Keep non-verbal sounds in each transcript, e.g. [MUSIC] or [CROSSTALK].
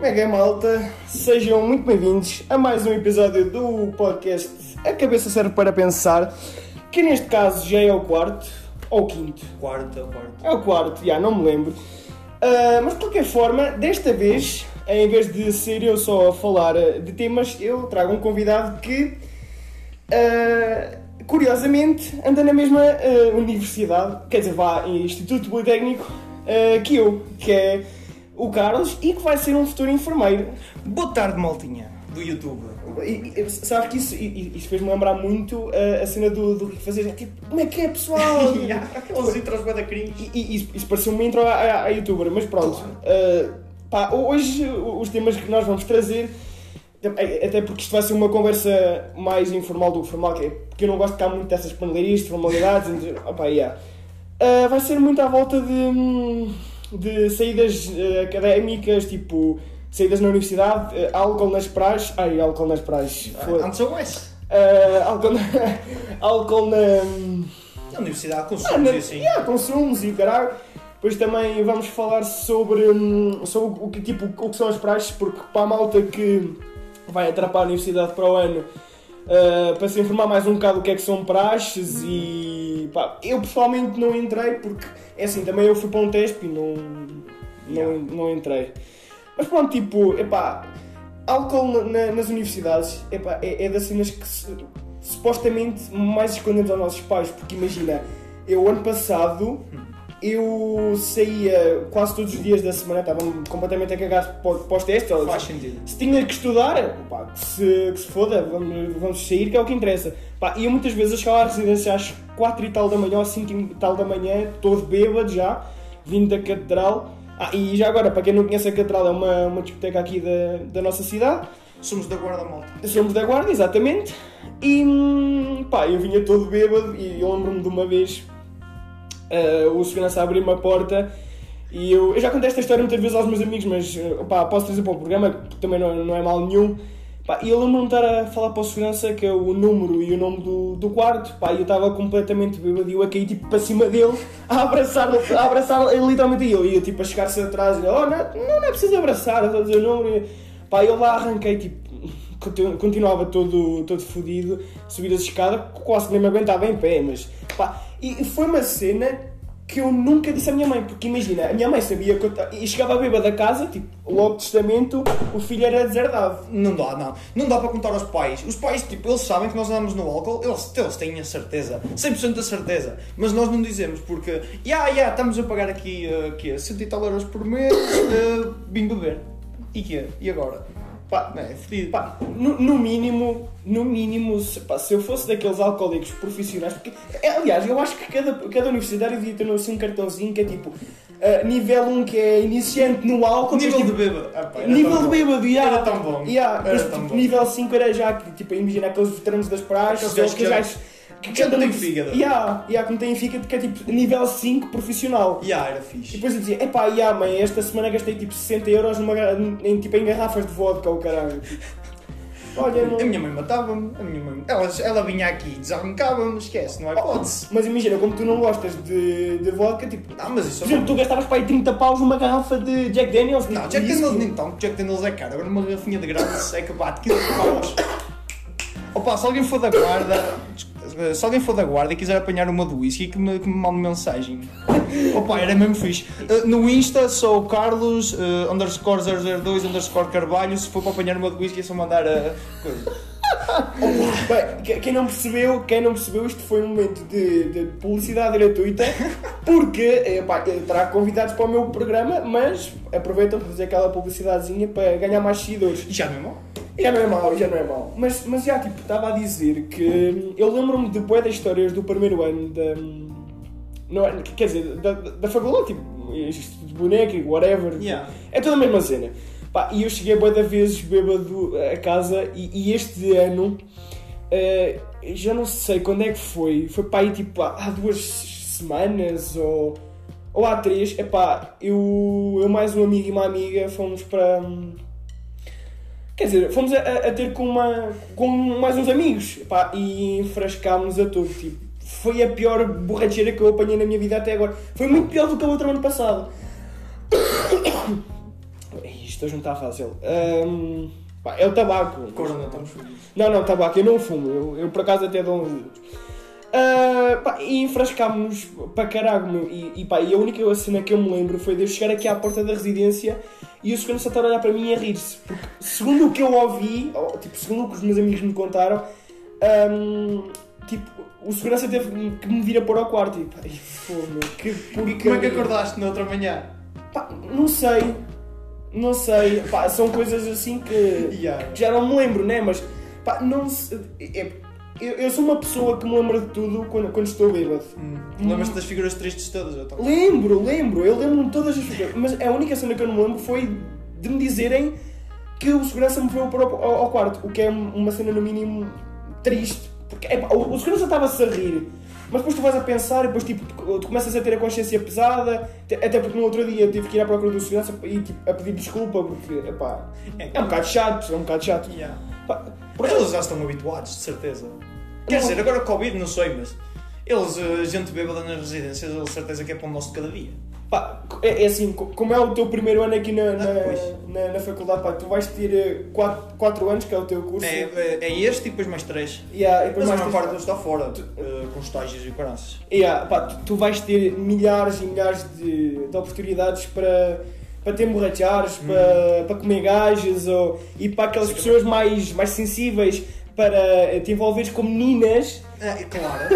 Como é que é, malta? Sejam muito bem-vindos a mais um episódio do podcast A Cabeça Serve para Pensar, que neste caso já é o quarto ou o quinto. Quarto, é o quarto. É o quarto, já não me lembro. Ah, mas de qualquer forma, desta vez, em vez de ser eu só a falar ah, de temas, eu trago um convidado que, ah, curiosamente, anda na mesma ah, universidade, quer dizer, vá em Instituto Politécnico que eu, que é o Carlos, e que vai ser um futuro enfermeiro. Boa tarde, maltinha, do YouTube. E, e, sabes que isso, e- isso fez-me lembrar muito ah, a cena do, do Rico fazer, tipo, como é que é pessoal? [LAUGHS] Aqueles intros bué da cringe. E, e isso, isso pareceu uma intro à, youtuber, mas pronto. Uh, pá, hoje os temas que nós vamos trazer, é- até porque isto vai ser uma conversa mais informal do que formal, que é porque eu não gosto de cá muito dessas de formalidades, [LAUGHS] de, opa, yeah. Uh, vai ser muito à volta de, hum, de saídas uh, académicas, tipo saídas na universidade, uh, álcool nas praias. Ai, álcool nas praias. Foda- Antes ou esse? Uh, álcool, na, [LAUGHS] álcool na. Na universidade, com ah, na, e assim. yeah, consumos e o caralho. Depois também vamos falar sobre, hum, sobre o, que, tipo, o que são as praxes, porque para a malta que vai atrapar a universidade para o ano, ah, para se informar mais um bocado o que é que são praxes e pá, eu pessoalmente não entrei porque é assim, também eu fui para um teste e não, não, não entrei. Mas pronto, tipo, epá, álcool na- nas universidades epá, é, é das cenas que se- supostamente mais escondemos aos nossos pais, porque imagina, eu ano passado eu saía quase todos os dias da semana, estava completamente a cagar para para os testes. ou- Faz sentido. se tinha que estudar, pá, que, se, que se foda, vamos, vamos sair, que é o que interessa. Pá, e eu muitas vezes chegava à residência às 4 e tal da manhã, ou 5 e tal da manhã, todo bêbado já, vindo da catedral. Ah, e já agora, para quem não conhece a catedral, é uma, uma discoteca aqui da, da nossa cidade. Somos da guarda malta. Somos da guarda, exatamente. E hum, pá, eu vinha todo bêbado e eu lembro-me de uma vez ah, o segurança abriu uma porta e eu, eu já contei esta história muitas vezes aos meus amigos, mas ah, pá, posso trazer para o programa, que também não, não é mal nenhum. Pá, e eu lembro-me de estar a falar para o segurança que é o número e o nome do, do quarto, pá, e eu estava completamente bêbado e eu a cair tipo para cima dele, a abraçar, a abraçar literalmente ele, e eu tipo a chegar-se atrás e ele, oh, não, não, não é preciso abraçar, eu estou a dizer o número. E, Pá, eu lá arranquei, tipo, continu- continuava todo, todo fodido, subir as escadas, quase que nem me aguentava em pé, mas pá, e foi uma cena que eu nunca disse à minha mãe, porque imagina, a minha mãe sabia que eu e chegava bêbada da casa, tipo, logo testamento, o filho era deserdado. Não dá, não. Não dá para contar aos pais. Os pais, tipo, eles sabem que nós andamos no álcool, eles, eles têm a certeza, 100% da certeza. Mas nós não dizemos porque, ya, ya, estamos a pagar aqui, uh, quê? 100 e tal euros por mês, uh, vim beber. E quê? E agora? Pá, não é. Pá, no, no mínimo, no mínimo, se, pá, se eu fosse daqueles alcoólicos profissionais, porque, é, aliás, eu acho que cada, cada universidade devia ter assim um cartãozinho que é tipo, ah, nível 1 que é iniciante no álcool, nível depois, de tipo, bêbado. Ah, pá, Nível de bêbado, yeah. Era tão bom. Yeah, Era mas, tão tipo, bom. nível 5 era já, que, tipo, imagina aqueles veteranos das praxes, Aqueles que já- que já não têm fígado. Yeah, yeah, que não têm fígado, que é tipo nível 5 profissional. Ya, era E fixe. depois eu dizia, epá, yeah, mãe, esta semana gastei tipo 60 euros numa, em, tipo, em garrafas de vodka, o caralho. [LAUGHS] Olha, não... A minha mãe matava-me, a minha mãe. Ela, ela vinha aqui e desarrancava-me, esquece, não há hipótese. Mas imagina, como tu não gostas de, de vodka, tipo, Não, mas isso por exemplo, tu gastavas para aí 30 paus numa garrafa de Jack Daniels. Não, tipo, Jack. Daniels nem tanto, Jack Daniels é caro. Agora uma garrafinha de grande é que bate 15 paus. Opa, se alguém for da guarda, se alguém for da guarda e quiser apanhar uma do whisky, que me, que me mande mensagem. [LAUGHS] Opa, era mesmo fixe. Uh, no Insta sou o Carlos uh, underscore 002 underscore Carvalho. Se for para apanhar uma do whisky é só mandar a coisa. [LAUGHS] Bem, quem não percebeu, quem não percebeu, isto foi um momento de, de publicidade gratuita, [LAUGHS] porque eh, pá, trago convidados para o meu programa, mas aproveitam para fazer aquela publicidadezinha para ganhar mais seguidores. Já não é mau? Já não é mau, já não é mau. Mas, mas já, tipo, estava a dizer que hum, eu lembro-me de bué das histórias do primeiro ano da. hum, Não, é- quer dizer, da, da faculdade, tipo, de boneca e whatever. Yeah. É toda a mesma cena. Pá, e eu cheguei bué de vezes bêbado a casa e, e este ano. eh, já não sei quando é que foi. Foi para aí tipo há, há duas semanas ou, ou há três. Epá, eu, eu mais um amigo e uma amiga fomos para. Quer dizer, fomos a, a- ter com, uma, com mais uns amigos pá, e enfrascámos a todo. Tipo, foi a pior borracheira que eu apanhei na minha vida até agora. Foi muito pior do que a outra ano passado. [COUGHS] Isto hoje não está fácil. Ahm, pá, é o tabaco. Corona, estamos fodidos. Não, não, tabaco, eu não fumo. Eu, eu por acaso até dou uns. Ah, pá, e enfrascámos para caralho. E, e, pá, e a única cena que eu me lembro foi de eu chegar aqui à porta da residência e o segurança estar a olhar para mim e a rir-se. Porque, segundo o que eu ouvi, ou, tipo, segundo o que os meus amigos me contaram, ahm, tipo, o segurança teve que me vir a pôr ao quarto. E pá, meu, que porcaria. Como é que acordaste na outra manhã? Pá, não sei. Não sei. Pá, são coisas assim que, Yeah. que já não me lembro, né? Mas, pá, não sei. é- eu, eu sou uma pessoa que me lembra de tudo quando, quando estou bêbado. Hum. Lembras-te das figuras tristes todas? Eu Lembro, lembro. Eu lembro-me de todas as coisas. Mas a única cena que eu não me lembro foi de me dizerem que o segurança me para o- ao, ao quarto. O que é uma cena, no mínimo, triste. Porque epá, o, o segurança estava-se a rir. Mas depois tu vais a pensar e depois tipo, tu tu começas a ter a consciência pesada, até porque no outro dia tive que ir à procura do segurança e tipo, a pedir desculpa porque epá, é um bocado chato, é um bocado chato. Yeah. Pá, Por eles já estão habituados, de certeza. Quer Não. dizer, agora Covid não sei, mas eles, eh, gente bêbada nas residências, eles certeza que é para o nosso de cada dia. Pá, é, é assim, co- como é o teu primeiro ano aqui na, na, Ah, na, na faculdade, pá, tu vais ter 4 anos, que é o teu curso. É, é, é este e depois mais três. Yeah, e depois Mas a mais maior tens- parte está fora, eh, com estágios e caranças. Yeah, pá, tu, tu vais ter milhares e milhares de, de oportunidades para, para te emborrachares, para, para comer gajas ou, e para aquelas pessoas mais, mais sensíveis para te envolveres com meninas, É, claro.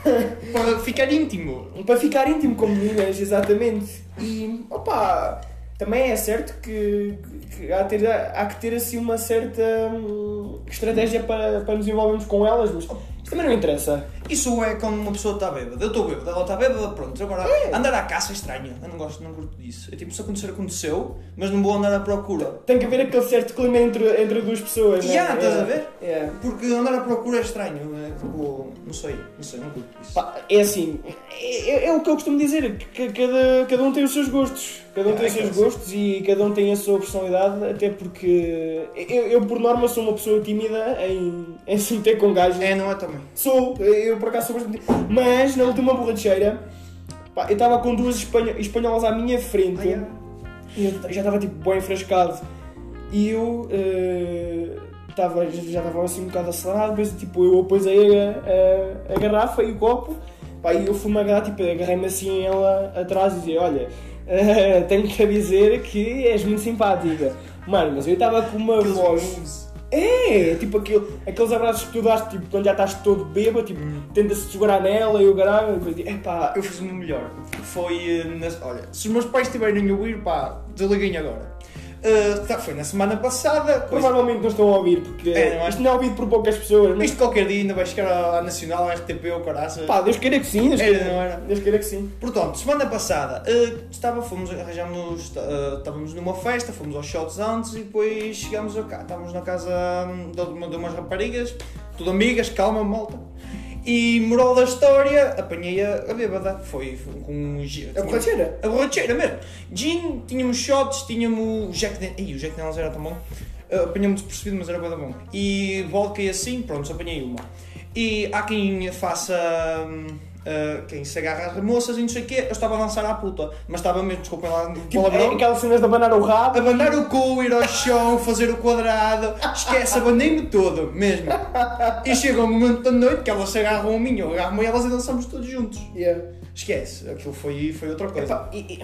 [LAUGHS] para ficar íntimo. para ficar íntimo com meninas, exatamente. E opá, também é certo que, que há, ter, há que ter assim uma certa hum, estratégia para, para nos envolvermos com elas, mas também não interessa. Isso é quando uma pessoa está bêbada. Eu estou bêbada, ela está bêbada, pronto. Agora, andar à caça é estranho. Eu não gosto, não curto disso. É tipo, se acontecer, aconteceu, mas não vou andar à procura. Tem que haver aquele certo clima entre, entre duas pessoas, né? Já, estás É. a ver? É. Porque andar à procura é estranho. É, tipo, não sei, não sei, não curto isso. Pá, é assim, é, é o que eu costumo dizer, que cada, cada um tem os seus gostos. Cada um É, tem os seus é é gostos e cada um tem a sua personalidade, até porque eu, eu, por norma sou uma pessoa tímida em, em se meter com gajos. É, não é também. Sou, eu por acaso sou bastante. Mas na última borracheira, pá, eu estava com duas espanho- espanholas à minha frente Ah, e eu já estava tipo bem enfrascado. E eu eh, estava já estava assim um bocado acelerado, mas tipo eu apoiei a, a, a garrafa e o copo, pá, e eu fui-me agarrar, tipo, agarrei-me assim ela atrás e dizia, olha, eh, [LAUGHS] tenho que dizer que és muito simpática. Mano, mas eu estava com uma voz. É, tipo aquilo, aqueles abraços que tu dás, tipo, quando já estás todo bêbado, tipo, tenta-se segurar nela e o caralho, e depois digo, epá, Eu fiz o meu melhor. Foi. eh, nas- Olha, se os meus pais estiverem a ouvir, pá, desliguem agora. Tá, foi na semana passada. Coisa... provavelmente não estão a ouvir, porque É, não é? isto não é ouvido por poucas pessoas, mas Isto qualquer dia ainda vai chegar à, à Nacional, à RTP ou caraça. pá, Deus queira que sim, Deus Era, queira, não era? Deus queira que sim. Portanto, semana passada eh, estava, fomos, arranjamos, eh, estávamos numa festa, fomos aos shots antes e depois chegámos a cá. Estávamos na casa hum, de, uma, de umas raparigas, tudo amigas, calma, malta. E moral da história, apanhei a, a bêbada. Foi, com um gin. A borracheira? A borracheira mesmo. Gin, tínhamos shots, tínhamos Jack Daniels. Ih, o Jack Daniels era tão bom. Uh, Apanhamos despercebido, mas era bem bom. E vodka e assim, pronto, apanhei uma. E há quem faça. hum, uh, quem se agarra às moças e não sei o quê. Eu estava a dançar à puta, mas estava mesmo, desculpem lá, Tipo, palavrão. é aquelas cenas de abanar o rabo. Abanar o cu, ir ao chão, fazer o quadrado, esquece, abanei-me todo, mesmo. E chega um momento da noite que elas se agarram a mim, eu agarro-me a elas e dançamos todos juntos. Yeah. Esquece, aquilo foi, foi outra coisa. Epá, e- e-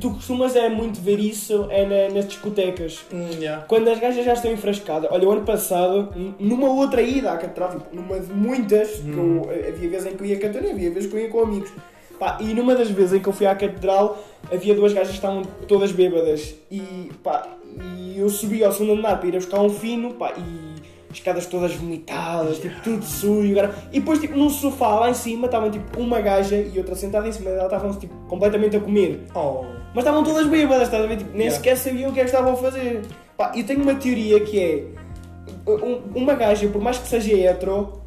tu costumas é muito ver isso é na- nas discotecas. Hum, yeah. Quando as gajas já estão enfrascadas, olha, o ano passado, numa outra ida à catedral, tipo, numa de muitas, que eu, havia vezes em que eu ia cantando e havia vezes que eu ia com amigos. Pá, e numa das vezes em que eu fui à catedral, havia duas gajas que estavam todas bêbadas. E, pá, e eu subi ao segundo andar para ir a buscar um fino, pá, e escadas todas vomitadas, tipo, tudo sujo. cara. E depois, tipo, num sofá lá em cima, estavam, tipo, uma gaja e outra sentada em cima dela, estavam, tipo, completamente a comer. Oh. Mas estavam todas bêbadas, estás a ver? Tipo, nem Yeah. sequer sabiam o que é que estavam a fazer. Pá, eu tenho uma teoria que é um- uma gaja, por mais que seja hetero,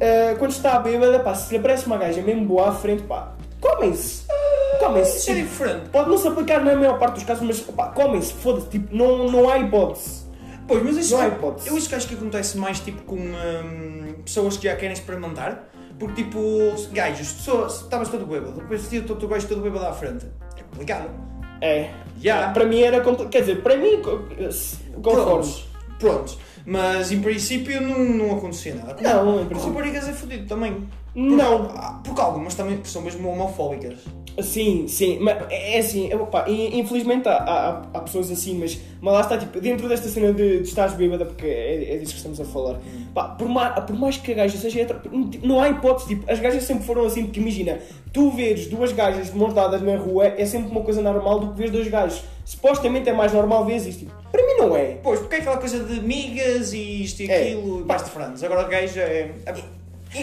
ah, quando está bêbada, pá, se lhe aparece uma gaja mesmo boa à frente, pá, comem-se. Comem-se. Isso é Tipo, diferente. Pode não se aplicar na maior parte dos casos, mas pá, comem-se, foda-se, tipo, não, não há hipótese. Pois, mas isso, Não há hipótese. eu isso acho que acontece mais tipo com hum, pessoas que já querem experimentar. Porque tipo, gajos, pessoas, estavas todo bêbado, depois tinha todo gajo todo bêbado à frente. É complicado. É. Já. Para mim era. compl- Quer dizer, para mim. Conforme. Prontos. Prontos. Mas em princípio não, não acontecia nada. Não, em Com princípio. raparigas é fodido também. Não. Ah, Porque algumas também são mesmo homofóbicas. Sim, sim, mas é é assim, é, pá, in- infelizmente há, há, há pessoas assim, mas, mas lá está, tipo, dentro desta cena de, de estares bêbada, porque é, é disso que estamos a falar, pá, por, mais, por mais que a gaja seja hetero, não há hipótese, tipo, as gajas sempre foram assim, porque imagina, tu veres duas gajas de mãos dadas na rua é sempre uma coisa normal do que veres dois gajos. Supostamente é mais normal ver isto, tipo, para mim não é. Pois, porque é aquela coisa de migas e isto e É. aquilo, e best friends. Agora gaja é.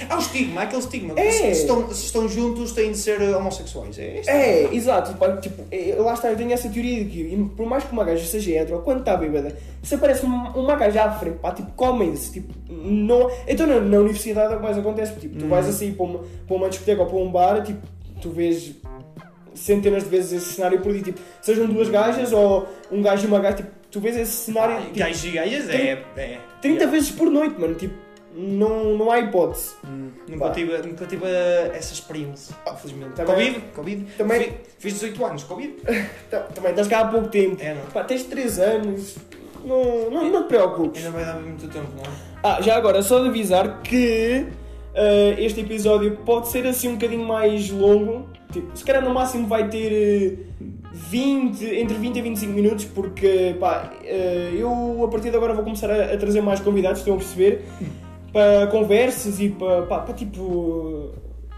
Há o estigma, há aquele estigma. É. Se, estão, se estão juntos têm de ser homossexuais. É, isto. É, exato, pá, tipo, é, lá está, eu tenho essa teoria de que, por mais que uma gaja seja hetero, quando está bêbada, se aparece uma, uma gaja à frente, pá, tipo, comem-se, tipo, não... Então na, na universidade é o que mais acontece, tipo, tu vais assim para uma, para uma discoteca ou para um bar, tipo, tu vês centenas de vezes esse cenário por aí, tipo, sejam duas gajas ou um gajo e uma gaja, tipo, tu vês esse cenário, Ah, tipo, Gajos e gajas é. é 30 é. vezes por noite, mano, tipo, não, não há hipótese. Hum, Nunca Pá. tive, nunca tive essa experiência, infelizmente. Também- Covid, Covid. também- Fi- Fiz 18 anos, Covid. [LAUGHS] Também estás cá há pouco tempo, É, não. pá, tens 3 anos, não, não, não te preocupes. Ainda vai dar muito tempo, não é? Ah, já agora, só de avisar que ah, este episódio pode ser assim um bocadinho mais longo. Tipo, se calhar no máximo vai ter eh, 20, entre 20 e 25 minutos, porque pá, eh, eu a partir de agora vou começar a, a trazer mais convidados, estão a perceber, [LAUGHS] para conversas e para, pá, para tipo.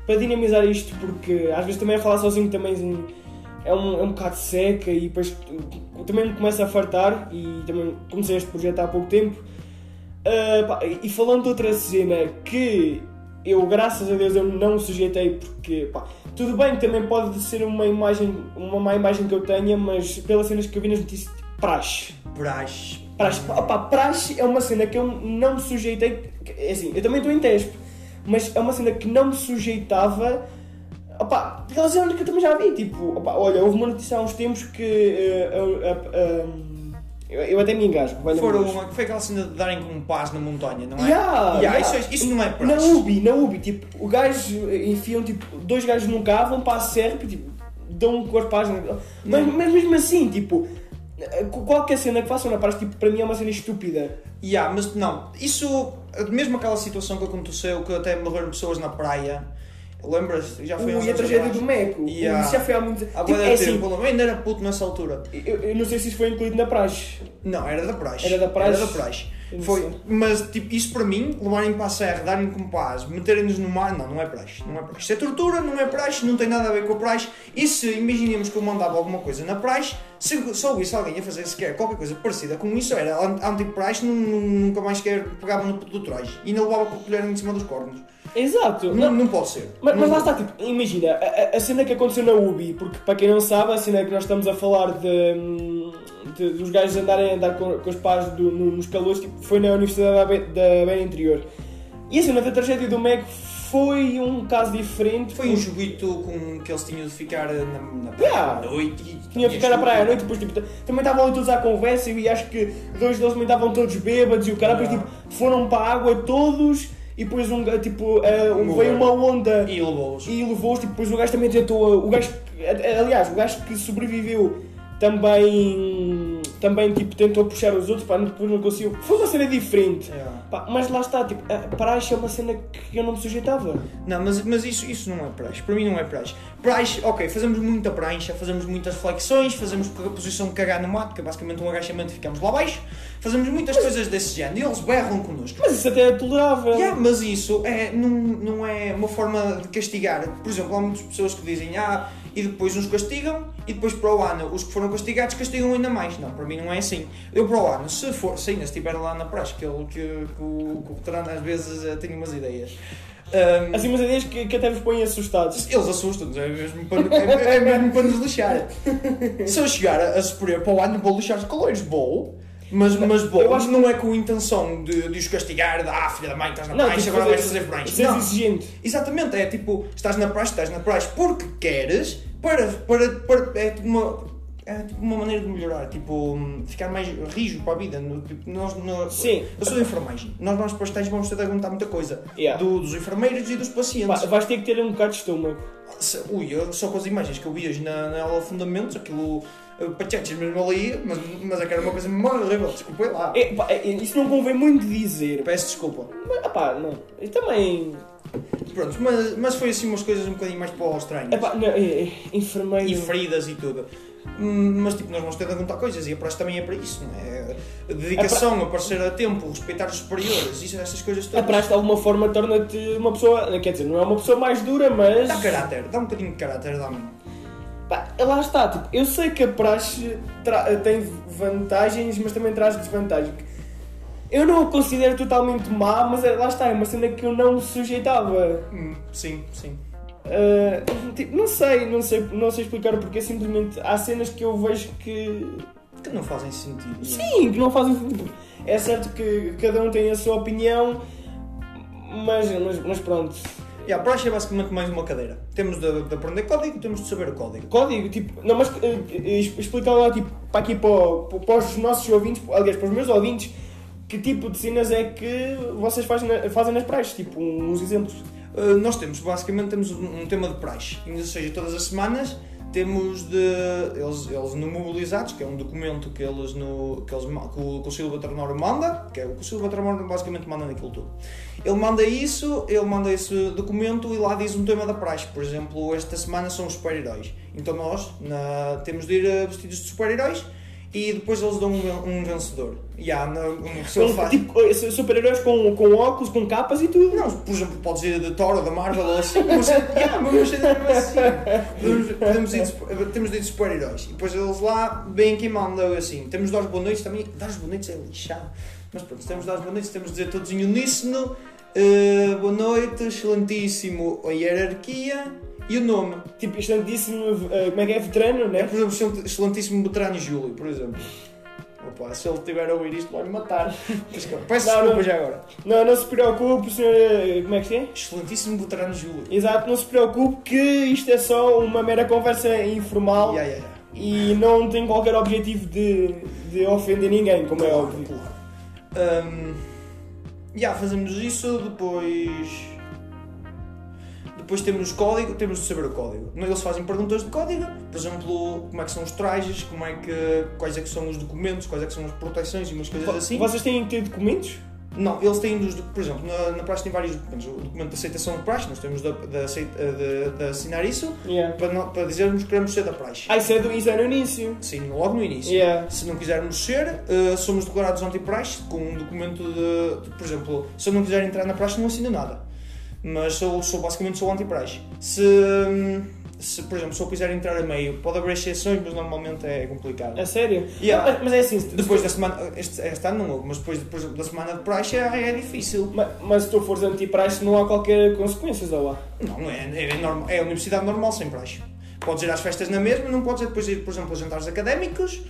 para dinamizar isto, porque às vezes também a falar sozinho também é um, é um bocado seca e depois também me começa a fartar e também comecei este projeto há pouco tempo. Uh, pá, e falando de outra cena que eu, graças a Deus, eu não sujeitei porque, pá, tudo bem também pode ser uma imagem, uma má imagem que eu tenha, mas pelas cenas que eu vi nas notícias, tipo, praxe. Praxe, pá, praxe é uma cena que eu não me sujeitei, é assim, eu também estou em teste, mas é uma cena que não me sujeitava, opá, pelas cenas que eu também já vi, tipo, opá, olha, houve uma notícia há uns tempos que eh, eh, eh, eu, eu até me engasgo, Foram, foi aquela cena de darem com paz na montanha, não é? Yeah, Yeah, yeah. Isso, é- isso não é Na praxe. UBI, na UBI, tipo, o gajo enfiam tipo, dois gajos num carro, vão para a serra e tipo, dão um corpo à página. Mas, mas mesmo assim, tipo, qualquer cena que façam na praia, tipo, para mim é uma cena estúpida. Yeah, mas não, isso, mesmo aquela situação que aconteceu, que até morreram pessoas na praia, lembras? Já foi Ui, a tragédia do Meco. Yeah. Isso já foi há muito Há tipo, é assim, tempo, eu ainda era puto nessa altura. eu, eu não sei se isso foi incluído na praxe. Não, era da praxe. Era da praxe? Era da praxe. Não Foi, mas tipo, isso para mim, levarem para a serra, darem com paz, meterem-nos no mar, não, não é praxe. Não é praxe. Isso é tortura, não é praxe, não tem nada a ver com a praxe. E se imaginemos que eu mandava alguma coisa na praxe, se só isso alguém a fazer sequer qualquer coisa parecida com isso, era an- anti-praxe, nu- nu- nunca mais sequer pegava no puto do traje e ainda levava com a colher em cima dos cornos. Exato. Não, não pode ser. Mas, mas Não- lá está, tipo, imagina, a, a- a cena que aconteceu na UBI, porque para quem não sabe, a cena que nós estamos a falar de, hum, de- dos gajos andarem a andar com, com os pais do- no- nos calores, tipo, foi na Universidade da, da Beira Interior. E a cena da tragédia do MEC foi um caso diferente. Foi um joguito com que eles tinham de ficar na, na praia Yeah. à noite. e Tinha de ficar na praia à noite, depois tipo, também estavam ali todos à conversa e acho que dois deles também estavam todos bêbados e o cara, depois Yeah. tipo, foram para a água todos e depois um, tipo, eh, um- veio uma onda E levou-os. e levou-os, tipo, depois o gajo também tentou, o gajo, aliás, o gajo que sobreviveu também, também tipo, tentou puxar os outros, pá, depois não conseguiu, foi uma cena diferente, Yeah. Pá, mas lá está, tipo, a praxe é uma cena que eu não me sujeitava. Não, mas, mas isso, isso não é praxe. Para mim não é praxe. Praxe, ok, fazemos muita prancha, fazemos muitas flexões, fazemos a posição de cagar no mato, que é basicamente um agachamento e ficamos lá abaixo. Fazemos muitas coisas desse género e eles berram connosco. Mas isso até é tolerável. Yeah, mas isso é, não, não é uma forma de castigar. Por exemplo, há muitas pessoas que dizem ah, e depois uns castigam e depois para o ano os que foram castigados castigam ainda mais. Não, para mim não é assim. Eu para o ano, se for, se ainda estiver lá na praxe, que, que, que, o, que o veterano às vezes eh, tem umas ideias. Ahm, Assim, umas ideias que, que até vos põem assustados. eles assustam-nos, é mesmo para, é, é mesmo para nos lixar. Se eu chegar a, a superior para o ano, vou lixar os calores, vou. Mas, mas vou, Eu acho não é com a intenção de, de os castigar, de ah, filha da mãe, estás na Não, prancha, tipo, agora vais fazer-. Seres Não, exigente. Exatamente, é tipo, estás na praxe, estás na praxe porque queres, para, para, para é tipo uma, é tipo uma maneira de melhorar, tipo, ficar mais rijo para a vida. No, tipo, nós, no- Sim. Eu sou enfermagem. Nós, para estágios vamos ter de aguentar muita coisa. Yeah. Do- dos enfermeiros e dos Pá, pacientes. vais ter que ter um bocado de estômago. Ui, eu, só com as imagens que eu vi hoje na, na aula de fundamentos, aquilo. Pachetes mesmo ali, mas, mas é que era uma coisa muito horrível, desculpem lá. É, pá, é, isso não convém muito dizer. Peço desculpa. Mas, pá, não. Eu também. Pronto, mas, mas foi assim umas coisas um bocadinho mais para os estranhos. É, pá, não, é, é, enfermeiro. e feridas e tudo. Hum, Mas tipo, nós vamos ter de aguentar coisas e a praxe também é para isso, não é? A dedicação, aparecer a tempo, respeitar os superiores, isso, essas coisas A todas. praxe de alguma forma torna-te uma pessoa. Quer dizer, não é uma pessoa mais dura, mas. Dá caráter, dá um bocadinho de caráter, dá-me. Pá, lá está, tipo, eu sei que a praxe tra- tem vantagens, mas também traz desvantagens. Eu não a considero totalmente má, mas é- lá está, é uma cena que eu não sujeitava. Hum, sim, sim. Tipo, não sei, não sei, não sei explicar porque simplesmente há cenas que eu vejo que Que não fazem sentido. é? sim, que não fazem sentido. É certo que cada um tem a sua opinião, mas, mas, mas pronto. E a praxe é basicamente mais uma cadeira. Temos de, de aprender código, temos de saber o código. Código, tipo, não, mas eh, eh, explica lá, tipo, para aqui para, para os nossos ouvintes, aliás, para os meus ouvintes, que tipo de cenas é que vocês fazem, fazem nas praias, tipo, uns exemplos. Uh, nós temos, basicamente, temos um, um tema de praxe. Ou seja, todas as semanas temos de. Eles, eles no Mobilizados, que é um documento que eles no. que, eles, que o Conselho Veterinário manda, que é o Conselho Veterinário basicamente manda naquilo tudo. Ele manda isso, ele manda esse documento e lá diz um tema da praxe. Por exemplo, esta semana são os super-heróis. Então nós na- temos de ir uh, vestidos de super-heróis e depois eles dão um, um vencedor. E há na, uma pessoa faz. tipo, eh, super-heróis com, com óculos, com capas e tudo. Não, por exemplo, podes ir de Thor ou da Marvel ou assim, mas, yeah, mas assim. Podemos, podemos ir de, temos de ir de super-heróis. E depois eles lá, bem aqui mandam assim. Temos de dar os boas noites também. Dar os boas noites é lixado. Mas pronto, temos de dar os boas noites, temos de dizer todos em uníssono. eh, boa noite, excelentíssimo, a hierarquia e o nome. Tipo, excelentíssimo, eh, como é que é, veterano, É, né? por exemplo, excelent- excelentíssimo veterano Júlio, por exemplo. Opa, se ele tiver a ouvir isto, vai-me matar. Mas, Peço [LAUGHS] Não, desculpa não. já agora. Não, não se preocupe, senhor, eh, como é que é? Excelentíssimo veterano Júlio. Exato, não se preocupe que isto é só uma mera conversa informal Yeah, yeah, yeah. e não tem qualquer objetivo de, de ofender ninguém, como é Claro, óbvio. claro. Um, yeah, fazemos isso, depois. Depois temos código, temos de saber o código. Eles fazem perguntas de código, por exemplo, como é que são os trajes, como é que, quais é que são os documentos, quais é que são as proteções e umas coisas assim. Vocês têm que ter documentos? Não, eles têm, dos, por exemplo, na, na praxe tem vários documentos. O documento de aceitação de praxe, nós temos de, de, aceita- de- de assinar isso Yeah. para, não- para dizermos que queremos ser da praxe. Ah, isso é, do, isso é no início. Sim, logo no início. Yeah. Se não quisermos ser, eh, somos declarados anti-praxe com um documento de, de- Por exemplo, se eu não quiser entrar na praxe, não assino nada. Mas sou, sou basicamente sou anti-praxe. Se, se, por exemplo, se eu quiser entrar a meio, pode haver exceções, mas normalmente é complicado. A sério? Yeah. Mas, mas é assim, Depois da semana. Este, este ano não houve, mas depois, exemplo, da semana de praxe é, é difícil. mas, mas se tu fores anti-praxe não há qualquer consequências, ou há? Não, é, é, normal, é a universidade normal sem praxe. Podes ir às festas na mesma, não podes ir depois ir, por exemplo, a jantares académicos,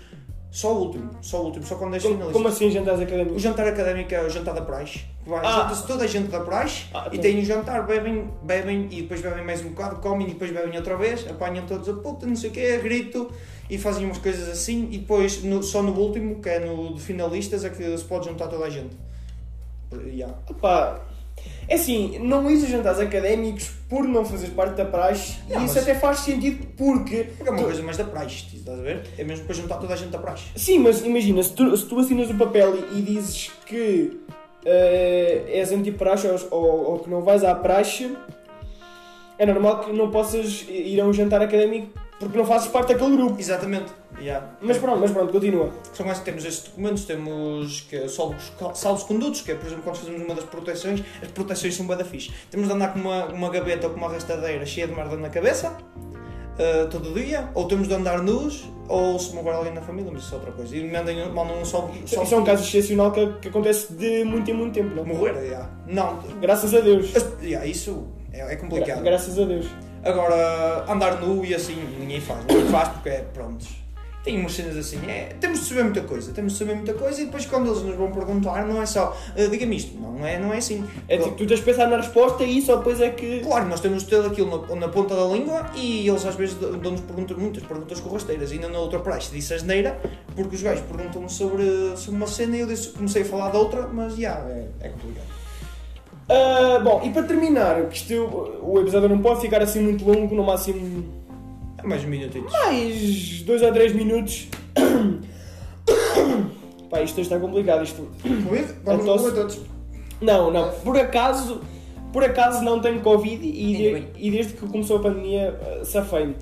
só o último, só o último, só quando és finalista. como assim jantares O académicos? jantar académico é o jantar da praxe. Vai, Ah. Junta-se toda a gente da praxe Ah, e então. tem um jantar, bebem, bebem e depois bebem mais um bocado, comem e depois bebem outra vez, apanham todos a puta, não sei o quê, grito e fazem umas coisas assim e depois no- só no último, que é no de finalistas, é que se pode juntar toda a gente. Yeah. Opá, é assim, não ires a jantares académicos por não fazeres parte da praxe Não, e isso até faz sentido porque... Porque é uma coisa mais da praxe, estás a ver? É mesmo para juntar toda a gente da praxe. Sim, mas imagina, se tu, se tu assinas o papel e, e dizes que eh, és anti-praxe ou, ou, ou que não vais à praxe, é normal que não possas ir a um jantar académico porque não fazes parte daquele grupo. Exatamente. Yeah. Mas pronto, mas pronto, continua. São mais que temos estes documentos, temos que é salvos, salvos condutos, que é, por exemplo, quando fazemos uma das proteções, as proteções são bada fixe. Temos de andar com uma, uma gaveta ou com uma arrastadeira cheia de merda na cabeça, ah, todo dia, ou temos de andar nus, ou se morrer alguém na família, mas isso é outra coisa. E mandam, mandam um salvo, Isso é um caso excepcional que, que acontece de muito em muito tempo, não? Morrer, yeah. Não, Graças a Deus. yeah, isso é, é Gra- complicado. graças a Deus. Agora, andar nu e assim, ninguém faz. Ninguém faz porque é, pronto. Tem umas cenas assim, é, temos de saber muita coisa, temos de saber muita coisa e depois quando eles nos vão perguntar não é só, "Ah, diga-me isto, não é, não é assim. É tipo, tu tens de pensar na resposta e só depois é que. Claro, nós temos de ter aquilo na, na ponta da língua e eles às vezes dão-nos perguntas, muitas perguntas corrasteiras. Ainda na outra praxe disse asneira, porque os gajos perguntam-me sobre, sobre uma cena e eu disse, comecei a falar de outra, mas já, é, é complicado. Ah, bom, e para terminar, isto, o episódio não pode ficar assim muito longo, no máximo mais um minutinho. mais 2 a 3 minutos. [COUGHS] Pá, isto está complicado. Isto... Covid? Vamos lá todos. Não, não, por acaso, por acaso não tenho Covid e, de- e desde que começou a pandemia uh, safei-me.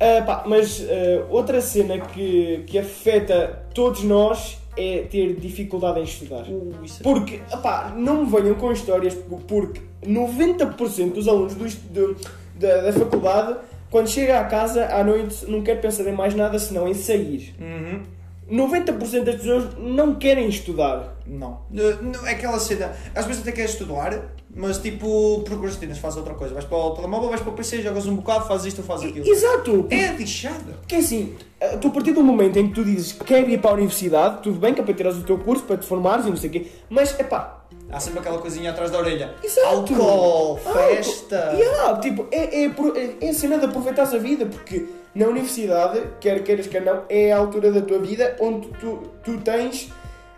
Ah, pá, mas uh, outra cena que, que afeta todos nós é ter dificuldade em estudar. Uh, isso é- Porque, pá, não me venham com histórias, porque 90% dos alunos do, do- da, da faculdade, quando chega à casa à noite, não quer pensar em mais nada senão em sair. Uhum. 90% das pessoas não querem estudar. Não. Uh, não, É aquela cena. Às vezes até queres estudar, mas tipo, procrastinas, fazes outra coisa. Vais para o telemóvel, vais para o PC, jogas um bocado, fazes isto ou fazes aquilo. Exato! É lixado. Porque assim, eh, tu a partir do momento em que tu dizes que ir para a universidade, tudo bem que é para tirares o teu curso, para te formares e não sei o quê, mas é pá, Há sempre aquela coisinha atrás da orelha. Exato. Álcool, festa. Yeah, tipo, é, é, é, é a cena de aproveitar a vida, porque na universidade, quer queiras quer não, é a altura da tua vida onde tu, tu tens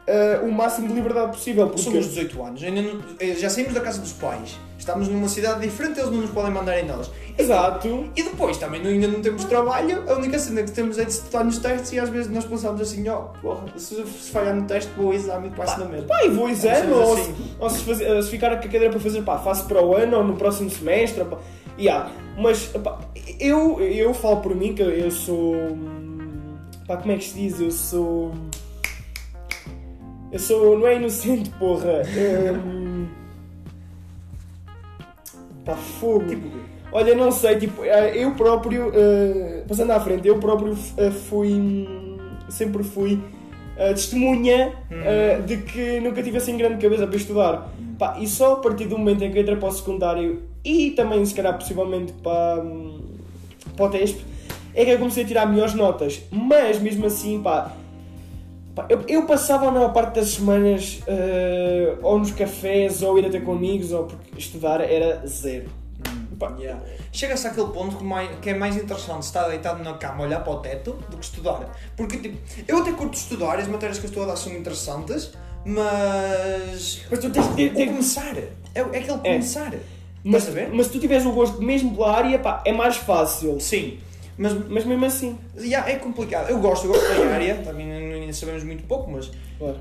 eh, o máximo de liberdade possível. Porque, Somos 18 anos, ainda não- eh, já saímos da casa dos pais, estamos numa cidade diferente, eles não nos podem mandar em nós. Exato. E depois também não- ainda não temos trabalho, a única cena que temos é de estudar nos testes e às vezes nós pensamos assim, ó, porra, se, se falhar no teste vou ao exame e passo na mesma. Pá, e vou exame, ou, assim. se, ou se, fazer- se ficar com a cadeira para fazer, pá, faço para o ano ou no próximo semestre. Pá. Yeah. Mas, pá, eu, eu falo por mim que eu sou. hum, Pá, como é que se diz? Eu sou. Eu sou. Não é inocente, porra. Hum, pá, fogo. Tipo, Olha, não sei, tipo, eh, eu próprio, eh, passando à frente, eu próprio eh, fui, hum, sempre fui eh, testemunha eh, de que nunca tive assim grande cabeça para estudar. Pá, e só a partir do momento em que entrei para o secundário e também, se calhar, possivelmente para, hum, para o TESP, é que eu comecei a tirar melhores notas. Mas, mesmo assim, Pá, Eu, eu passava a maior parte das semanas eh, ou nos cafés ou ir até com amigos ou porque estudar era zero. Pá, Yeah. Chega-se àquele ponto que, mais- que é mais interessante estar deitado na cama olhar para o teto do que estudar. Porque, tipo, eu até curto estudar, as matérias que eu estou a dar são interessantes, mas. Mas tu tens de começar. É, é aquele começar. Mas, mas se tu tiveres o gosto mesmo pela área, pá, é mais fácil. Sim. Mas Mas mesmo assim. yeah, é complicado. Eu gosto, eu gosto da área, também ainda sabemos muito pouco, mas. Claro.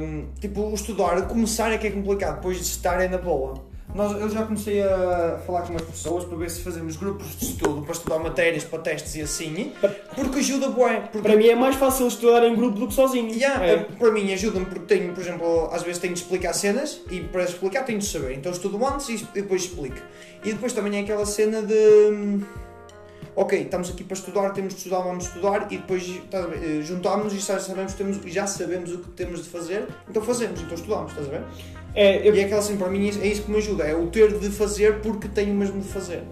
hum, tipo, o estudar, começar é que é complicado, depois de estar é na boa. Nós, eu já comecei a falar com umas pessoas para ver se fazemos grupos de estudo para estudar matérias, para testes e assim, porque ajuda bué. Porque Para mim é mais fácil estudar em grupo do que sozinho. Yeah, É. Para mim ajuda-me porque tenho, por exemplo, às vezes tenho de explicar cenas e para explicar tenho de saber. Então estudo antes e depois explico. E depois também é aquela cena de. Ok, estamos aqui para estudar, temos de estudar, vamos estudar e depois ver, eh, juntamos e já sabemos, temos, já sabemos o que temos de fazer, então fazemos, então estudamos, estás a ver? É, eu- E é aquela cena, para mim é isso que me ajuda, é o ter de fazer porque tenho mesmo de fazer.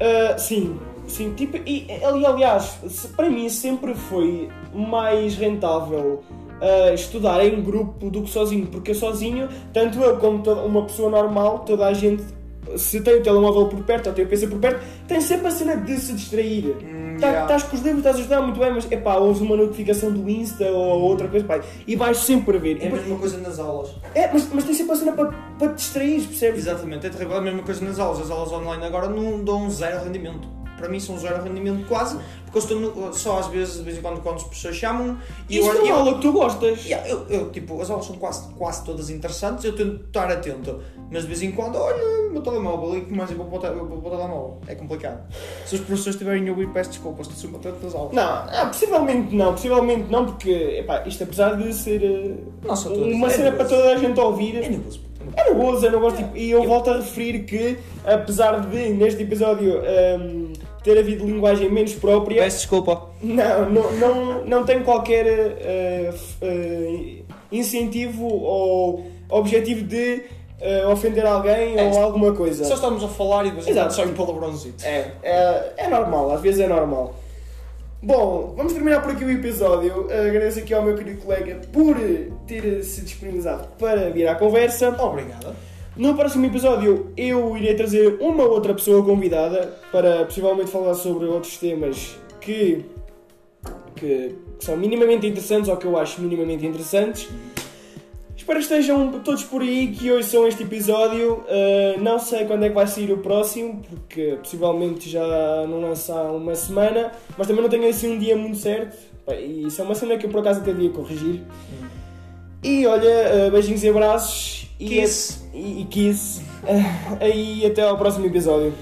ah, sim, sim. Tipo, e, ali, aliás, para mim sempre foi mais rentável ah, estudar em grupo do que sozinho, porque sozinho, tanto eu como toda uma pessoa normal, toda a gente, se tem o telemóvel por perto ou tem o PC por perto, tem sempre a cena de se distrair. Tá- yeah. Estás com os livros, estás a estudar muito bem, mas epá, ouves uma notificação do Insta ou outra coisa, pá, e vais sempre a ver. É a mesma coisa nas aulas. É, mas, mas tem sempre a cena para, para te distrair, percebes? Exatamente, é terrível. É a mesma coisa nas aulas. As aulas online agora não dão zero rendimento. Para mim são zero rendimento quase, porque eu estou no- só às vezes, de vez em quando, quando as pessoas chamam e Isto é uma eu, aula que tu gostas. Yeah, eu, eu, tipo, as aulas são quase, quase todas interessantes, eu tento estar atento, mas de vez em quando, olha, meu telemóvel, e que mais eu vou te- eu vou o telemóvel? É complicado. Se os professores estiverem a ouvir, peço desculpas, estou sempre atento às aulas. Não, ah, possivelmente não, possivelmente não, porque epá, isto apesar de ser eh, todas. uma É cena para toda a gente ouvir, É nervoso, é nervoso. é nervoso, é nervoso, tipo, e eu volto a referir que, apesar de neste episódio ehm, ter havido linguagem menos própria, Peço desculpa. não, não, não, não tenho qualquer f- eh, incentivo ou objetivo de eh, ofender alguém É, ou alguma coisa. Só estamos a falar e de vez em quando Exato. sai um palavrãozito. É, é, é normal, às vezes é normal. Bom, vamos terminar por aqui o episódio. Agradeço aqui ao meu querido colega por ter se disponibilizado para vir à conversa. Obrigado. No próximo episódio eu irei trazer uma outra pessoa convidada para possivelmente falar sobre outros temas que, que, que são minimamente interessantes ou que eu acho minimamente interessantes. Espero que estejam todos por aí, que hoje são este episódio. Uh, não sei quando é que vai sair o próximo, porque possivelmente já não lança há uma semana, mas também não tenho assim um dia muito certo. E isso é uma cena que eu por acaso até devia corrigir. E olha, uh, beijinhos e abraços. Kiss. E, e, e kiss. [LAUGHS] Aí até ao próximo episódio.